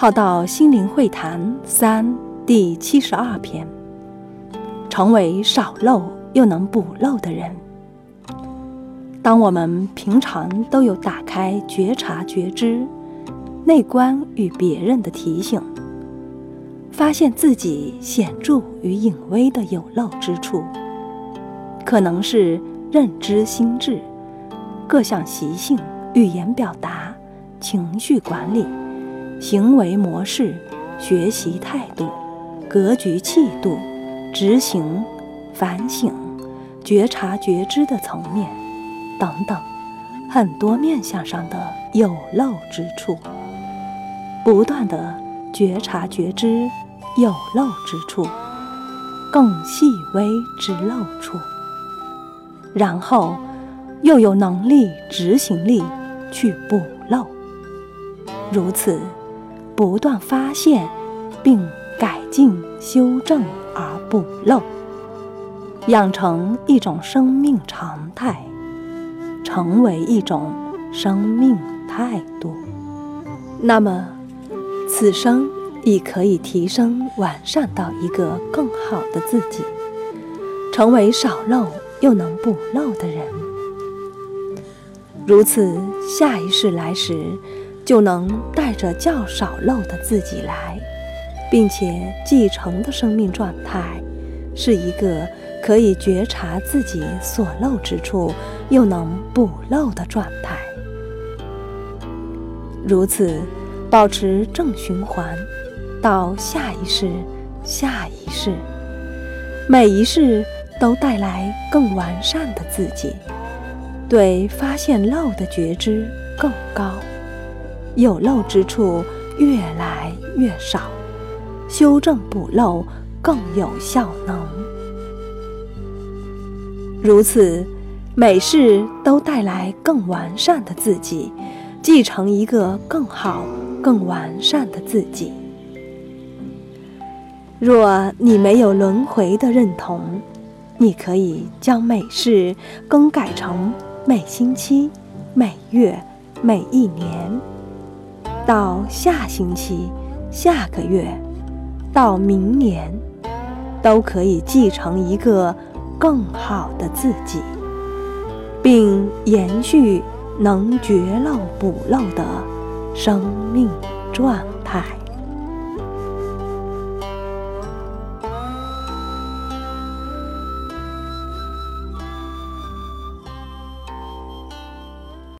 好到心灵会谈三第七十二篇，成为少漏又能补漏的人。当我们平常都有打开觉察觉知、内观与别人的提醒，发现自己显著与隐微的有漏之处，可能是认知心智、各项习性、语言表达、情绪管理。行为模式、学习态度、格局气度、执行、反省、觉察觉知的层面等等，很多面相上的有漏之处，不断的觉察觉知有漏之处，更细微之漏处，然后又有能力、执行力去补漏，如此。不断发现，并改进、修正而不漏，养成一种生命常态，成为一种生命态度。那么，此生亦可以提升、完善到一个更好的自己，成为少漏又能不漏的人。如此，下一世来时。就能带着较少漏的自己来，并且继承的生命状态，是一个可以觉察自己所漏之处，又能补漏的状态。如此，保持正循环，到下一世、下一世，每一世都带来更完善的自己，对发现漏的觉知更高。有漏之处越来越少，修正补漏更有效能。如此，每世都带来更完善的自己，继承一个更好、更完善的自己。若你没有轮回的认同，你可以将每世更改成每星期、每月、每一年。到下星期、下个月，到明年，都可以继承一个更好的自己，并延续能绝漏补漏的生命状态。